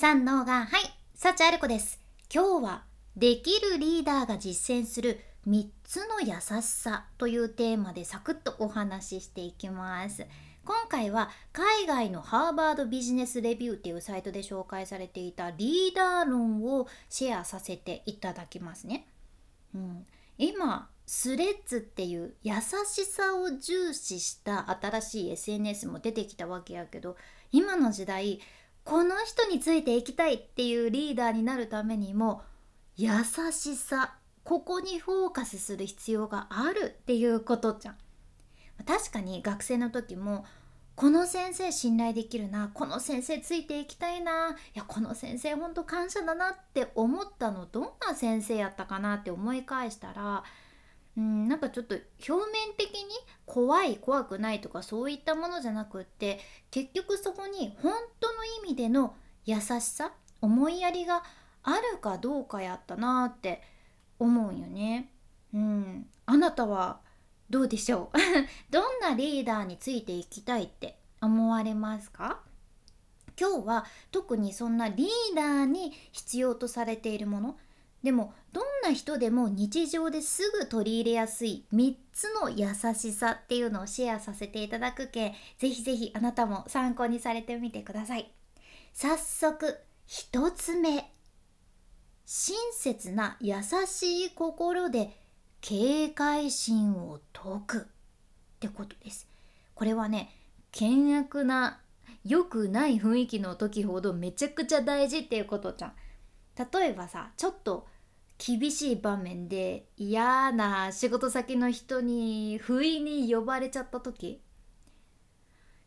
三能がはい幸ある子です。今日はできるリーダーが実践する3つの優しさというテーマでサクッとお話ししていきます。今回は海外のハーバードビジネスレビューっていうサイトで紹介されていたリーダー論をシェアさせていただきますね、うん、今スレッズっていう優しさを重視した新しい SNS も出てきたわけやけど今の時代この人についていきたいっていうリーダーになるためにも優しさここにフォーカスする必要があるっていうことじゃん。確かに学生の時もこの先生信頼できるなこの先生ついていきたいないやこの先生ほんと感謝だなって思ったのどんな先生やったかなって思い返したらうんなんかちょっと表面的に怖い怖くないとかそういったものじゃなくって結局そこに本当の意味での優しさ思いやりがあるかどうかやったなって思うよね。うん、あなたはどうでしょう？どんなリーダーについていきたいって思われますか？今日は特にそんなリーダーに必要とされているもの。でもどんな人でも日常ですぐ取り入れやすい3つの優しさっていうのをシェアさせていただくけぜひぜひあなたも参考にされてみてください。早速1つ目。親切な優しい心で警戒心を解く。ってことです。これはね険悪な良くない雰囲気の時ほどめちゃくちゃ大事っていうことじゃん。例えばさちょっと厳しい場面で嫌な仕事先の人に不意に呼ばれちゃった時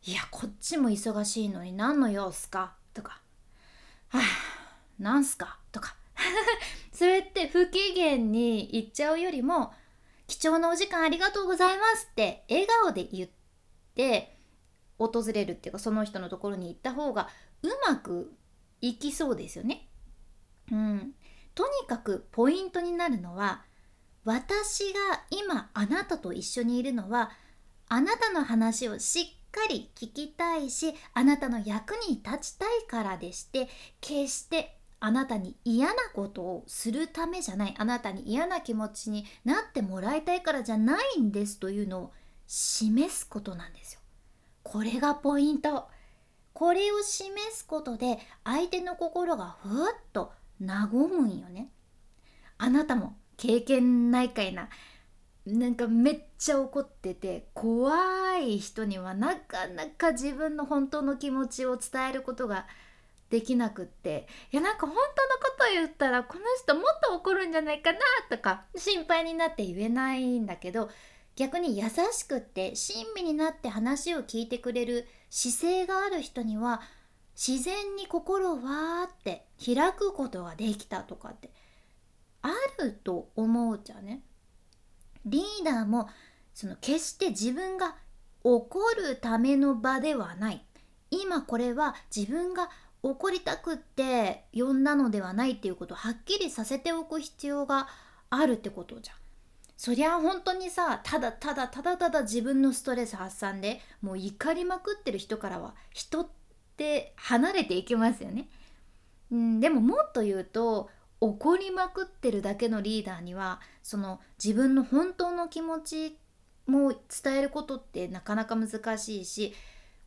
いやこっちも忙しいのに何の用すか？とかはあなんすか？とか。それって不機嫌に言っちゃうよりも貴重なお時間ありがとうございますって笑顔で言って訪れるっていうかその人のところに行った方がうまくいきそうですよね。うん、とにかくポイントになるのは私が今あなたと一緒にいるのはあなたの話をしっかり聞きたいしあなたの役に立ちたいからでして決してあなたに嫌なことをするためじゃないあなたに嫌な気持ちになってもらいたいからじゃないんですというのを示すことなんですよ。これがポイント。これを示すことで相手の心がふわっと和むんよね。あなたも経験ないかいな。なんかめっちゃ怒ってて怖い人にはなかなか自分の本当の気持ちを伝えることができなくって。いやなんか本当のこと言ったらこの人もっと怒るんじゃないかなとか心配になって言えないんだけど逆に優しくって親身になって話を聞いてくれる姿勢がある人には自然に心をわーって開くことができたとかってあると思うじゃね。リーダーもその決して自分が怒るための場ではない今これは自分が怒りたくって呼んだのではないっていうことをはっきりさせておく必要があるってことじゃん。そりゃ本当にさただただただただ自分のストレス発散でもう怒りまくってる人からは人って離れていきますよね。うん、でももっと言うと怒りまくってるだけのリーダーにはその自分の本当の気持ちも伝えることってなかなか難しいし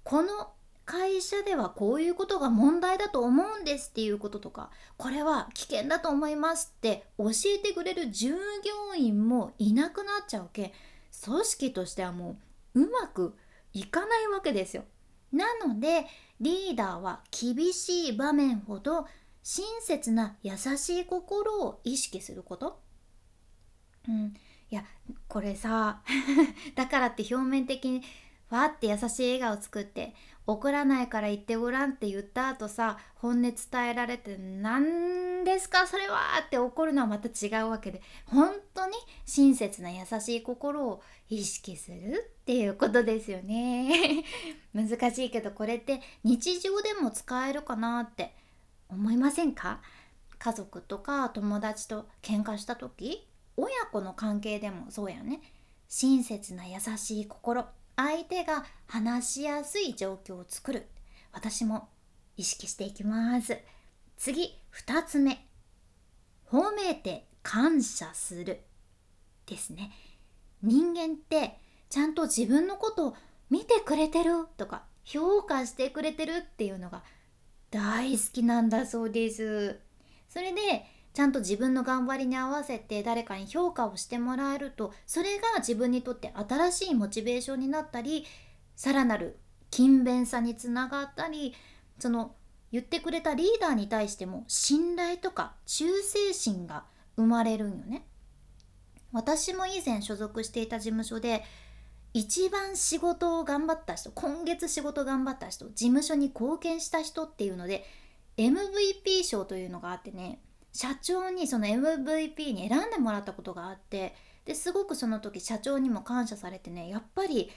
この会社ではこういうことが問題だと思うんですっていうこととかこれは危険だと思いますって教えてくれる従業員もいなくなっちゃうけ組織としてはもううまくいかないわけですよ。なのでリーダーは厳しい場面ほど親切な優しい心を意識すること。うん、いやこれさ だからって表面的にわって優しい笑顔作って怒らないから言ってごらんって言った後さ本音伝えられて何ですかそれはって怒るのはまた違うわけで本当に親切な優しい心を意識するっていうことですよね。難しいけどこれって日常でも使えるかなって思いませんか？家族とか友達と喧嘩した時親子の関係でもそうやね。親切な優しい心相手が話しやすい状況を作る。私も意識していきます。次2つ目。褒めて感謝するですね。人間ってちゃんと自分のことを見てくれてるとか評価してくれてるっていうのが大好きなんだそうですそれでちゃんと自分の頑張りに合わせて誰かに評価をしてもらえるとそれが自分にとって新しいモチベーションになったりさらなる勤勉さにつながったりその言ってくれたリーダーに対しても信頼とか忠誠心が生まれるんよね。私も以前所属していた事務所で一番仕事を頑張った人今月仕事頑張った人事務所に貢献した人っていうので MVP 賞というのがあってね社長にその MVP に選んでもらったことがあってですごくその時社長にも感謝されてねやっぱり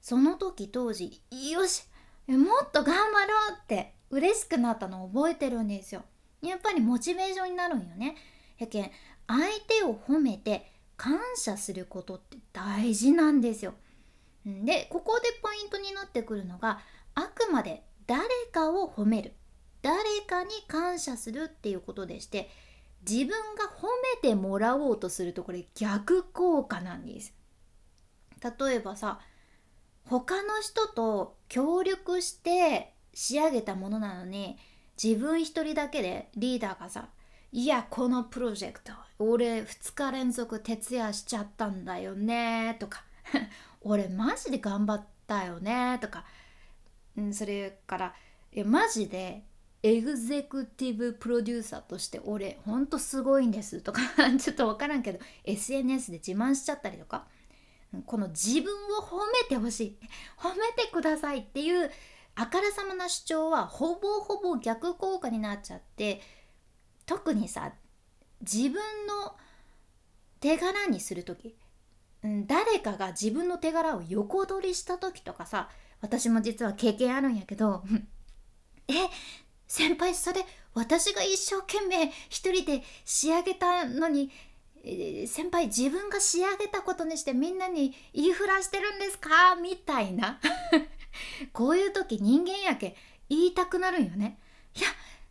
その時当時よしもっと頑張ろうって嬉しくなったのを覚えてるんですよ。やっぱりモチベーションになるんよね。やけん相手を褒めて感謝することって大事なんですよ。でここでポイントになってくるのがあくまで誰かを褒める。誰かに感謝するっていうことでして自分が褒めてもらおうとするとこれ逆効果なんです。例えばさ他の人と協力して仕上げたものなのに自分一人だけでリーダーがさ「いやこのプロジェクト俺2日連続徹夜しちゃったんだよね」とか「俺マジで頑張ったよね」とか。んそれから「いやマジでエグゼクティブプロデューサーとして俺ほんとすごいんです」とか。ちょっと分からんけど SNS で自慢しちゃったりとか。この自分を褒めてほしい。褒めてくださいっていうあからさまな主張はほぼほぼ逆効果になっちゃって特にさ自分の手柄にする時、うん、誰かが自分の手柄を横取りした時とかさ私も実は経験あるんやけど え先輩それ私が一生懸命一人で仕上げたのに先輩自分が仕上げたことにしてみんなに言いふらしてるんですか？みたいな。こういう時人間やけ言いたくなるんよね。いや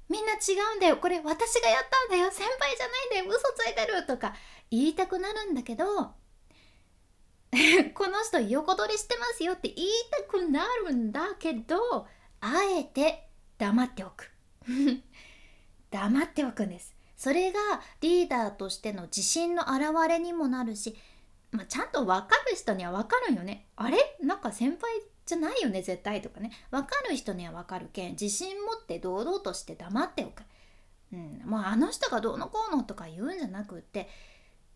みんな違うんだよ。これ私がやったんだよ。先輩じゃないんだよ。嘘ついてるとか言いたくなるんだけど この人横取りしてますよって言いたくなるんだけどあえて黙っておく。黙っておくんです。それがリーダーとしての自信の表れにもなるし、まあ、ちゃんと分かる人には分かるよね。あれ？なんか先輩じゃないよね？絶対とかね。分かる人には分かるけん自信持って堂々として黙っておく、うん、もうあの人がどうのこうのとか言うんじゃなくって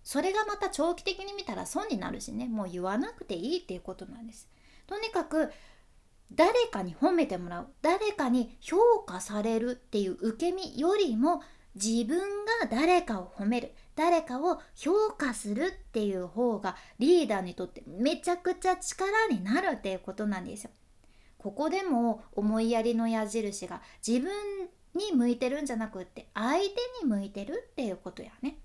それがまた長期的に見たら損になるしねもう言わなくていいっていうことなんですとにかく誰かに褒めてもらう誰かに評価されるっていう受け身よりも自分が誰かを褒める誰かを評価するっていう方がリーダーにとってめちゃくちゃ力になるっていうことなんですよ。ここでも思いやりの矢印が自分に向いてるんじゃなくって相手に向いてるっていうことやね。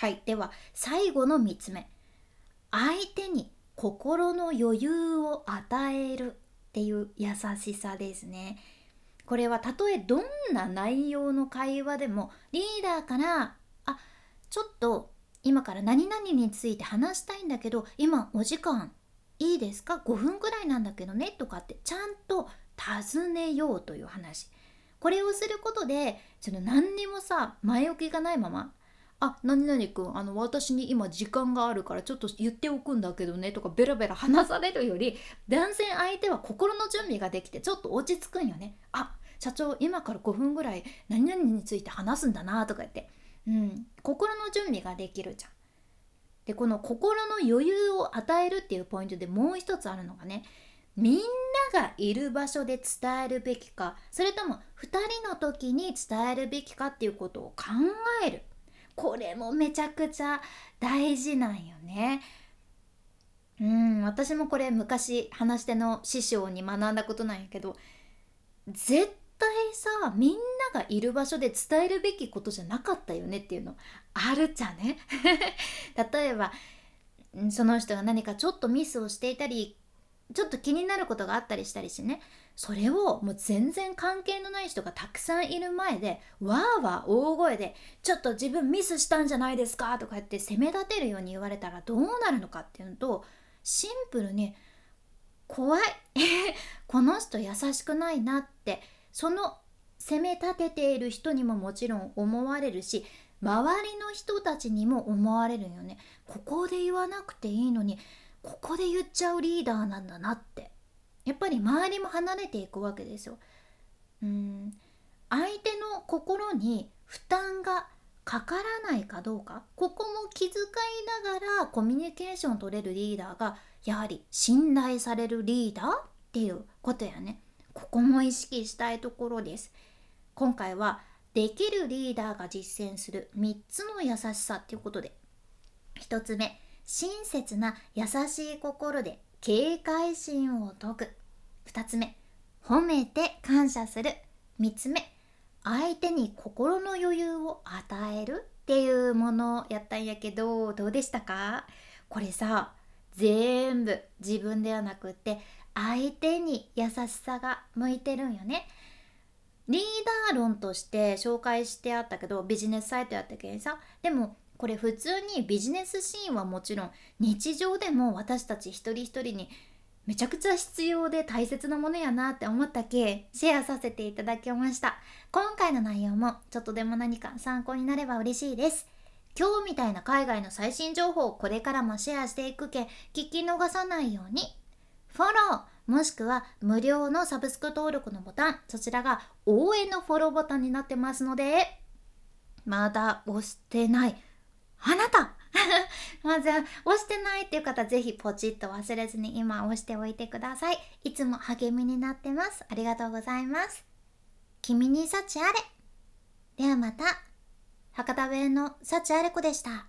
はいでは最後の3つ目相手に心の余裕を与えるっていう優しさですね。これはたとえどんな内容の会話でもリーダーから「あちょっと今から何々について話したいんだけど今お時間いいですか？5分ぐらいなんだけどね」とかってちゃんと尋ねようという話。これをすることでその何にもさ前置きがないままあ何々くんあの私に今時間があるからちょっと言っておくんだけどねとかベラベラ話されるより男性相手は心の準備ができてちょっと落ち着くんよねあ社長今から5分ぐらい何々について話すんだなとか言って、うん、心の準備ができるじゃん。でこの心の余裕を与えるっていうポイントでもう一つあるのがねみんながいる場所で伝えるべきかそれとも2人の時に伝えるべきかっていうことを考える。これもめちゃくちゃ大事なんよね。うん私もこれ昔話し手の師匠に学んだことなんやけど絶対さみんながいる場所で伝えるべきことじゃなかったよねっていうのあるじゃね？例えばその人が何かちょっとミスをしていたりちょっと気になることがあったりしたりしてね。それをもう全然関係のない人がたくさんいる前でわーわー大声で「ちょっと自分ミスしたんじゃないですか」とか言って責め立てるように言われたらどうなるのかっていうのとシンプルに怖い。この人優しくないなってその責め立てている人にももちろん思われるし周りの人たちにも思われるよね。ここで言わなくていいのにここで言っちゃうリーダーなんだなって。やっぱり周りも離れていくわけですよ。うん。相手の心に負担がかからないかどうか。ここも気遣いながらコミュニケーションを取れるリーダーがやはり信頼されるリーダーっていうことやね。ここも意識したいところです。今回はできるリーダーが実践する3つの優しさっていうことで。1つ目親切な優しい心で警戒心を解く。2つ目褒めて感謝する。3つ目相手に心の余裕を与える。っていうものをやったんやけどどうでしたか？これさ全部自分ではなくって相手に優しさが向いてるんよね。リーダー論として紹介してあったけどビジネスサイトやったけんさでもこれ普通にビジネスシーンはもちろん日常でも私たち一人一人にめちゃくちゃ必要で大切なものやなって思ったけシェアさせていただきました。今回の内容もちょっとでも何か参考になれば嬉しいです。今日みたいな海外の最新情報をこれからもシェアしていくけ聞き逃さないように。フォローもしくは無料のサブスク登録のボタンそちらが応援のフォローボタンになってますのでまだ押してない。あなた。まず押してないっていう方ぜひポチッと忘れずに今押しておいてください。いつも励みになってます。ありがとうございます。君に幸あれ。ではまた。博多弁の幸あれ子でした。